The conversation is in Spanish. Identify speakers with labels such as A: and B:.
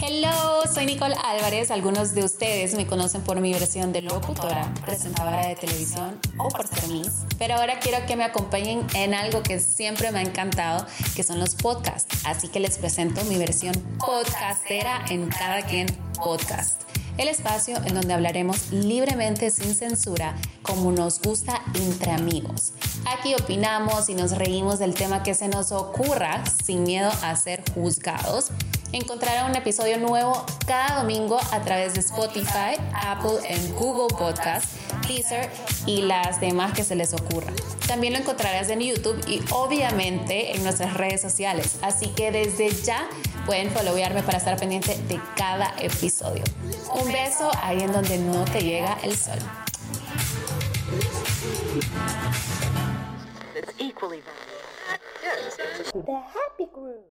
A: Hello, soy Nicole Álvarez. Algunos de ustedes me conocen por mi versión de locutora, presentadora de televisión o por ser Miss. Pero ahora quiero que me acompañen en algo que siempre me ha encantado, que son los podcasts. Así que les presento mi versión podcastera en Cada Quien Podcast el espacio en donde hablaremos libremente sin censura, como nos gusta entre amigos. Aquí opinamos y nos reímos del tema que se nos ocurra sin miedo a ser juzgados. Encontrarán un episodio nuevo cada domingo a través de Spotify, Apple y Google Podcast, Deezer y las demás que se les ocurra. También lo encontrarás en YouTube y obviamente en nuestras redes sociales. Así que desde ya pueden followarme para estar pendiente de cada episodio. Un beso ahí en donde no te llega el sol. The Happy Group.